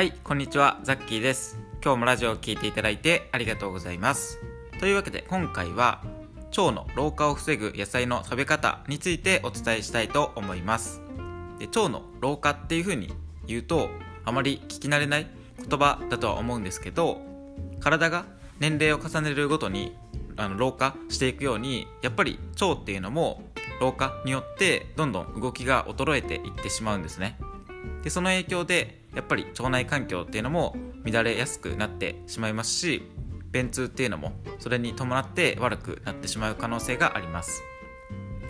はいこんにちは。ザッキーです。今日もラジオを聴いていただいてありがとうございます。というわけで今回は腸の老化を防ぐ野菜の食べ方についてお伝えしたいと思います。で腸の老化っていう風に言うとあまり聞き慣れない言葉だとは思うんですけど体が年齢を重ねるごとにあの老化していくようにやっぱり腸っていうのも老化によってどんどん動きが衰えていってしまうんですね。でその影響でやっぱり腸内環境っていうのも乱れやすくなってしまいますし便通っていうのもそれに伴って悪くなってしまう可能性があります、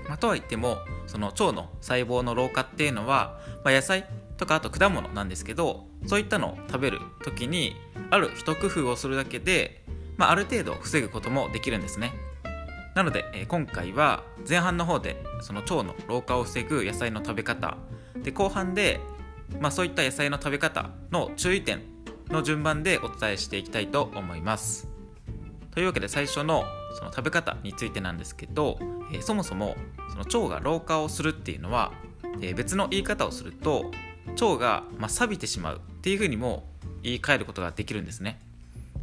まあ、とは言ってもその腸の細胞の老化っていうのは、まあ、野菜とかあと果物なんですけどそういったのを食べる時にある一工夫をするだけで、まあ、ある程度防ぐこともできるんですね。なので、えー、今回は前半の方でその腸の老化を防ぐ野菜の食べ方で後半でまあ、そういった野菜の食べ方の注意点の順番でお伝えしていきたいと思います。というわけで最初のその食べ方についてなんですけど、えー、そもそもその腸が老化をするっていうのは、えー、別の言い方をすると腸が、まあ、錆びてしまうっていうふうにも言い換えることができるんですね。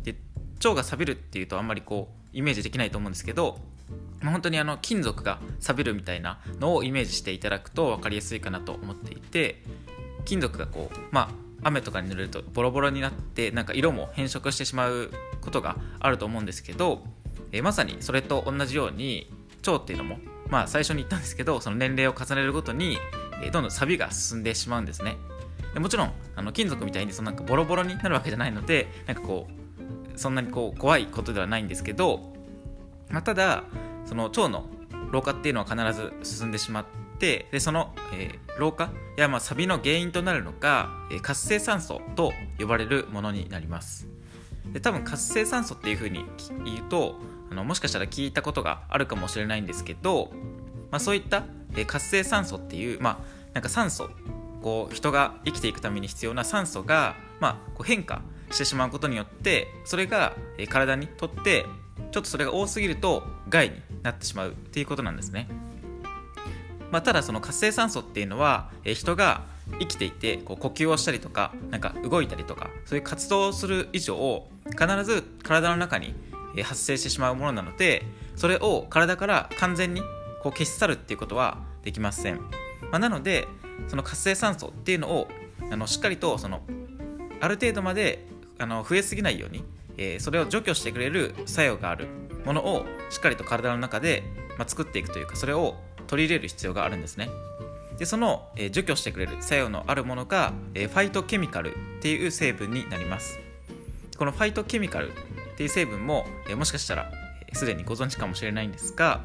で腸が錆びるっていうとあんまりこうイメージできないと思うんですけど、まあ、本当にあの金属が錆びるみたいなのをイメージしていただくと分かりやすいかなと思っていて金属がこうまあ雨とかに濡れるとボロボロになってなんか色も変色してしまうことがあると思うんですけど、えー、まさにそれと同じように腸っていうのもまあ最初に言ったんですけどその年齢を重ねるごとに、えー、どんどん錆が進んでしまうんですね。でもちろんあの金属みたいにそのなんかボロボロになるわけじゃないのでなんかこうそんなにこう怖いことではないんですけど、まあ、ただその腸の老化っていうのは必ず進んでしまってでその、えー、老化やまあ錆の原因となるのが、え、活性酸素と呼ばれるものになります。で多分活性酸素っていうふうに言うとあのもしかしたら聞いたことがあるかもしれないんですけど、まあ、そういった、え、活性酸素っていう、まあ、なんか酸素こう人が生きていくために必要な酸素が、まあ、こう変化してしまうことによってそれが、体にとってちょっとそれが多すぎると害になってしまうっていうことなんですね。まあ、ただその活性酸素っていうのは、え、人が生きていてこう呼吸をしたりとかなんか動いたりとかそういう活動をする以上必ず体の中に発生してしまうものなのでそれを体から完全にこう消し去るっていうことはできません、まあ、なのでその活性酸素っていうのをあのしっかりとそのある程度まであの増えすぎないように、えー、それを除去してくれる作用があるものをしっかりと体の中で、まあ、作っていくというかそれを取り入れる必要があるんですね。でその、えー、除去してくれる作用のあるものが、えー、ファイトケミカルっていう成分になります。このファイトケミカルっていう成分も、えー、もしかしたらすで、にご存知かもしれないんですが、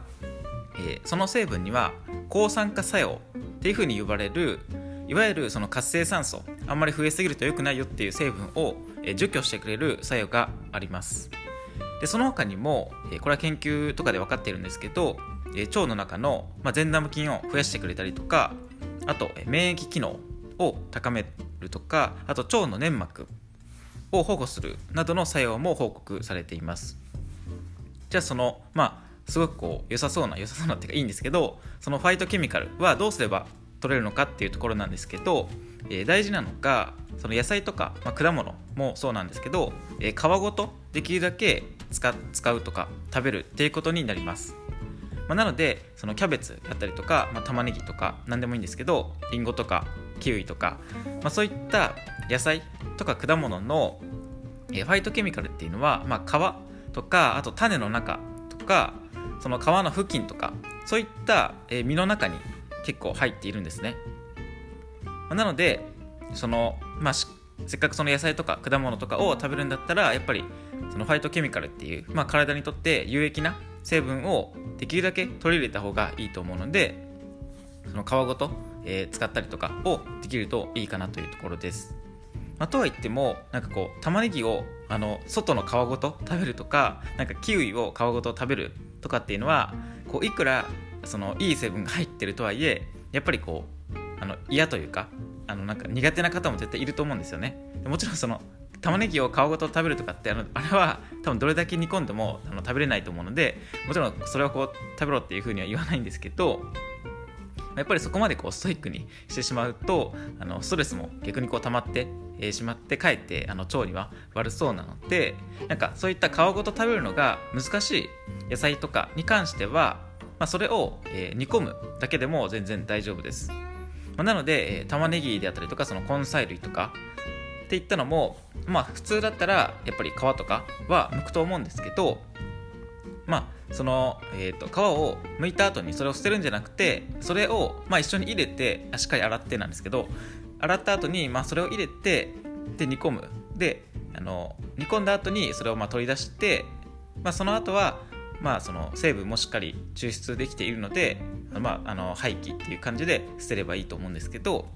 えその成分には抗酸化作用っていうふうに呼ばれるいわゆるその活性酸素あんまり増えすぎると良くないよっていう成分を除去してくれる作用があります。でその他にもこれは研究とかで分かっているんですけどえ腸の中の、ま、善玉菌を増やしてくれたりとかあと免疫機能を高めるとかあと腸の粘膜を保護するなどの作用も報告されています。じゃあそのまあすごくこう良さそうな良さそうなっていうかいいんですけどそのファイトケミカルはどうすれば取れるのかっていうところなんですけど、えー、大事なのがその野菜とか、まあ、果物もそうなんですけど、えー、皮ごとできるだけ使使うとか食べるっていうことになります。まあ、なのでそのキャベツだったりとか、まあ、玉ねぎとか何でもいいんですけどりんごとかキウイとか、まあ、そういった野菜とか果物のファイトケミカルっていうのは、まあ、皮とかあと種の中とかその皮の付近とかそういった実の中に結構入っているんですね、まあ、なのでその、まあ、せっかくその野菜とか果物とかを食べるんだったらやっぱりそのファイトケミカルっていう、まあ、体にとって有益な成分をできるだけ取り入れた方がいいと思うのでその皮ごと、えー、使ったりとかをできるといいかなというところです。まあ、とは言ってもなんかこう玉ねぎをあの外の皮ごと食べるとかなんかキウイを皮ごと食べるとかっていうのはこういくらそのいい成分が入ってるとはいえやっぱりこうあの嫌というかあのなんか苦手な方も絶対いると思うんですよね。もちろんその玉ねぎを皮ごと食べるとかってあのあれは多分どれだけ煮込んでもあの食べれないと思うのでもちろんそれはこう食べろっていうふうには言わないんですけどやっぱりそこまでこうストイックにしてしまうとあのストレスも逆にこう溜まって、しまって帰ってあの腸には悪そうなのでなんかそういった皮ごと食べるのが難しい野菜とかに関しては、まあ、それを、煮込むだけでも全然大丈夫です、まあ、なので、えー、玉ねぎであったりとかその根菜類とかっていったのもまあ普通だったらやっぱり皮とかは剥くと思うんですけどまあその、えーと、皮を剥いた後にそれを捨てるんじゃなくてそれを、まあ、一緒に入れてしっかり洗ってなんですけど洗った後にまに、あ、それを入れてで煮込む。であの煮込んだ後にそれをま取り出して、まあ、その後はまあその成分もしっかり抽出できているので、まあ、あの廃棄っていう感じで捨てればいいと思うんですけど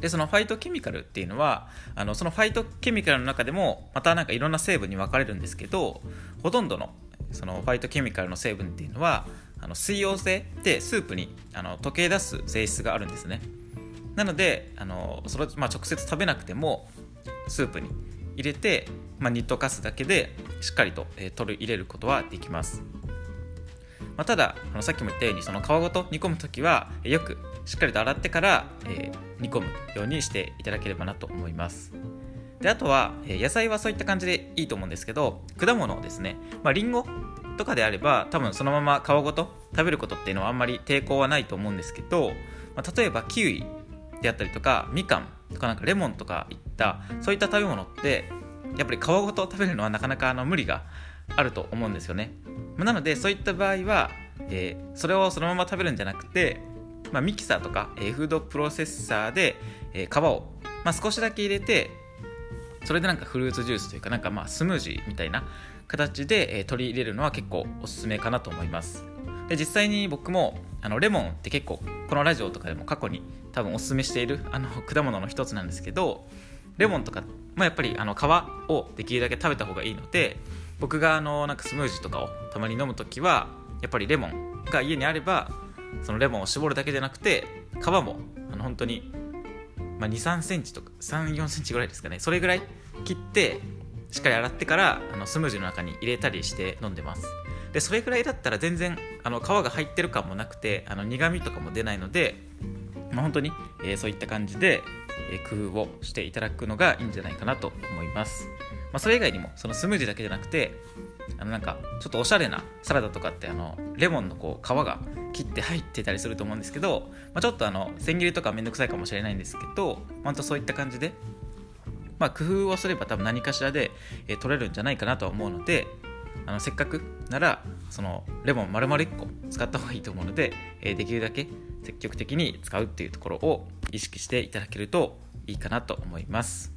でそのファイトケミカルっていうのはあのそのファイトケミカルの中でもまたなんかいろんな成分に分かれるんですけどほとんどのそのファイトケミカルの成分っていうのはあの水溶性でスープにあの溶け出す性質があるんですね。なのであのそれ、まあ、直接食べなくてもスープに入れて、まあ、煮溶かすだけでしっかりと、えー、取り入れることはできます、まあ、ただあのさっきも言ったようにその皮ごと煮込む時はよくしっかりと洗ってから、えー、煮込むようにしていただければなと思います。であとは、え野菜はそういった感じでいいと思うんですけど果物ですね、まあ、リンゴとかであれば多分そのまま皮ごと食べることっていうのはあんまり抵抗はないと思うんですけど、まあ、例えばキウイであったりとかみかんとかなんかレモンとかいったそういった食べ物ってやっぱり皮ごと食べるのはなかなかあの無理があると思うんですよね、なのでそういった場合は、えー、それをそのまま食べるんじゃなくて、まあ、ミキサーとか、えー、フードプロセッサーで、えー、皮を、まあ、少しだけ入れてそれでなんかフルーツジュースというかなんかまあスムージーみたいな形で、え取り入れるのは結構おすすめかなと思います。で実際に僕もあのレモンって結構このラジオとかでも過去に多分おすすめしているあの果物の一つなんですけどレモンとか、ま、やっぱりあの皮をできるだけ食べた方がいいので僕があのなんかスムージーとかをたまに飲む時はやっぱりレモンが家にあればそのレモンを絞るだけじゃなくて皮もあの本当にまあ、2 3センチとか3 4センチぐらいですかね。それぐらい切ってしっかり洗ってからあのスムージーの中に入れたりして飲んでます。でそれぐらいだったら全然あの皮が入ってる感もなくてあの苦味とかも出ないので、まあ、本当に、えー、そういった感じで、えー、工夫をしていただくのがいいんじゃないかなと思います、まあ、それ以外にもそのスムージーだけじゃなくてあのなんかちょっとおしゃれなサラダとかってあのレモンのこう皮が切って入ってたりすると思うんですけど、まあ、ちょっとあの千切りとかめんどくさいかもしれないんですけど本当そういった感じで、まあ、工夫をすれば多分何かしらで、えー、取れるんじゃないかなとは思うのであのせっかくならそのレモン丸々1個使った方がいいと思うので、えー、できるだけ積極的に使うっていうところを意識していただけるといいかなと思います。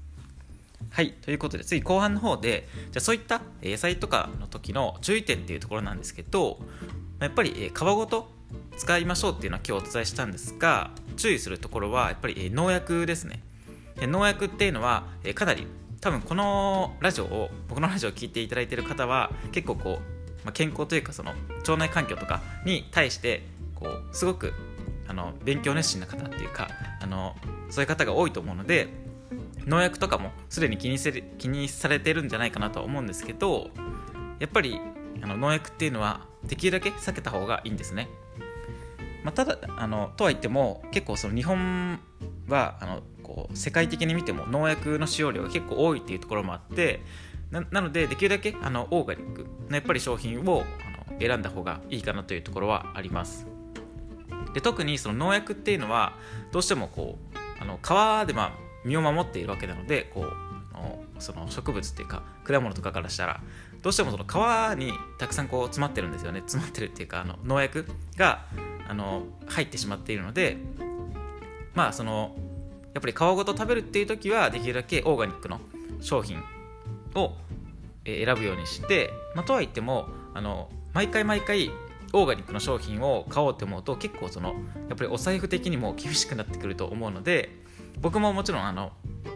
はい。ということで、次後半の方で、じゃそういった野菜とかの時の注意点っていうところなんですけど、やっぱり皮ごと使いましょうっていうのは今日お伝えしたんですが、注意するところはやっぱり農薬ですね。農薬っていうのはかなり多分このラジオを僕のラジオを聴いていただいている方は結構こう、まあ、健康というかその腸内環境とかに対してこうすごくあの勉強熱心な方っていうかあのそういう方が多いと思うので農薬とかもすでに気にせ気にされてるんじゃないかなとは思うんですけどやっぱりあの農薬っていうのはできるだけ避けた方がいいんですね、まあ、ただあのとは言っても結構その日本はあのこう世界的に見ても農薬の使用量が結構多いっていうところもあってなのでできるだけあのオーガニックのやっぱり商品をあの選んだ方がいいかなというところはあります。で特にその農薬っていうのはどうしてもこうあの皮でまあ身を守っているわけなのでこうその植物っていうか果物とかからしたらどうしてもその皮にたくさんこう詰まってるんですよね。詰まってるっていうかあの農薬があの入ってしまっているのでまあそのやっぱり皮ごと食べるっていう時はできるだけオーガニックの商品を選ぶようにして、まあ、とはいってもあの毎回毎回オーガニックの商品を買おうって思うと結構そのやっぱりお財布的にも厳しくなってくると思うので僕ももちろんあの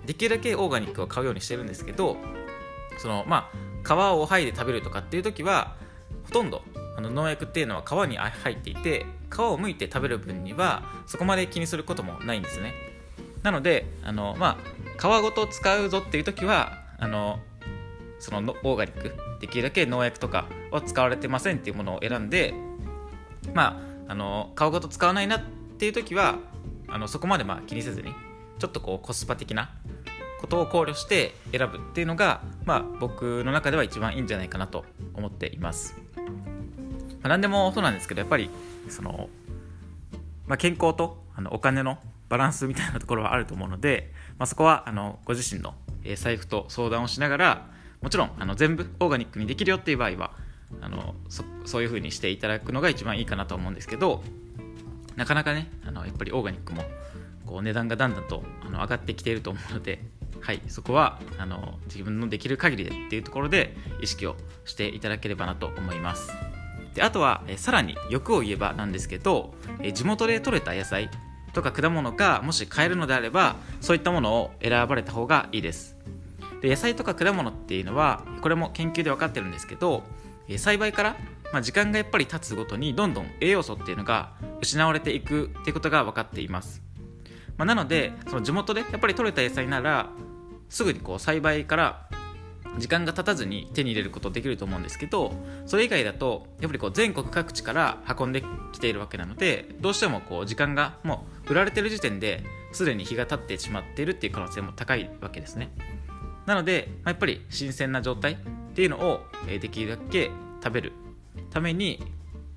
できるだけオーガニックを買うようにしてるんですけどそのまあ皮を剥いで食べるとかっていう時はほとんどあの農薬っていうのは皮に入っていて皮を剥いて食べる分にはそこまで気にすることもないんですね。なのであのまあ皮ごと使うぞっていう時はあのそのオーガニックできるだけ農薬とかは使われてませんっていうものを選んでまああの皮ごと使わないなっていう時はあのそこまでまあ気にせずにちょっとこうコスパ的なことを考慮して選ぶっていうのが、まあ、僕の中では一番いいんじゃないかなと思っています、まあ、何でもそうなんですけどやっぱりその、まあ、健康とあのお金のバランスみたいなところはあると思うので、まあ、そこはあのご自身の財布と相談をしながらもちろんあの全部オーガニックにできるよっていう場合はあのそそういう風にしていただくのが一番いいかなと思うんですけどなかなかねあのやっぱりオーガニックもこう値段がだんだんとあの上がってきていると思うので、はい、そこはあの自分のできる限りでっていうところで意識をしていただければなと思います。であとはえさらに欲を言えばなんですけどえ地元で採れた野菜とか果物がもし買えるのであればそういったものを選ばれた方がいいです。で野菜とか果物っていうのはこれも研究で分かってるんですけど栽培から、まあ、時間がやっぱり経つごとにどんどん栄養素っていうのが失われていくっていうことが分かっています、まあ、なのでその地元でやっぱり取れた野菜ならすぐにこう栽培から時間が経たずに手に入れることできると思うんですけどそれ以外だとやっぱりこう全国各地から運んできているわけなのでどうしてもこう時間がもう売られてる時点ですでに日が経ってしまっているっていう可能性も高いわけですね。なので、まあ、やっぱり新鮮な状態っていうのをできるだけ食べるために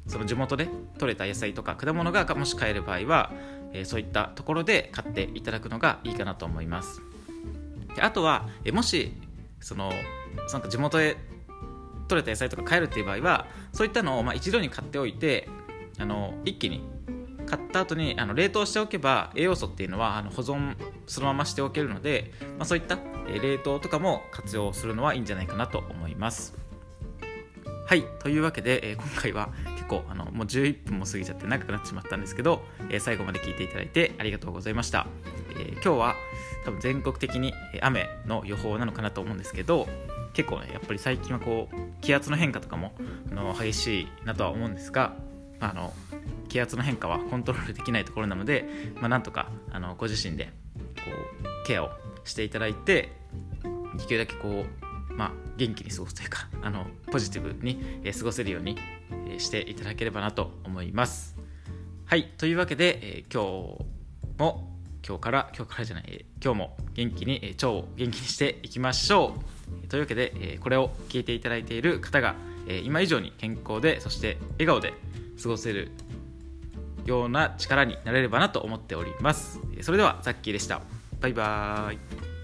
その地元で採れた野菜とか果物がもし買える場合はえそういったところで買っていただくのがいいかなと思います。であとはえもしそのなんか地元で採れた野菜とか買えるっていう場合はそういったのをまあ一度に買っておいてあの一気に買った後にあの冷凍しておけば栄養素っていうのはあの保存そのまましておけるので、まあ、そういった冷凍とかも活用するのはいいんじゃないかなと思います。はいというわけで、えー、今回は結構あのもう11分も過ぎちゃって長くなってしまったんですけど、えー、最後まで聞いていただいてありがとうございました、えー、今日は多分全国的に雨の予報なのかなと思うんですけど結構ねやっぱり最近はこう気圧の変化とかもあの激しいなとは思うんですがあの気圧の変化はコントロールできないところなので、まあ、なんとかあのご自身でこうケアをしていただいてできるだけこう、まあ、元気に過ごすというかあのポジティブに、過ごせるように、していただければなと思います。はいというわけで、え今日も今日から今日からじゃない、今日も元気に、え腸を元気にしていきましょう。というわけで、えこれを聞いていただいている方が、え今以上に健康でそして笑顔で過ごせるような力になれればなと思っております。それではザッキーでした。バイバーイ。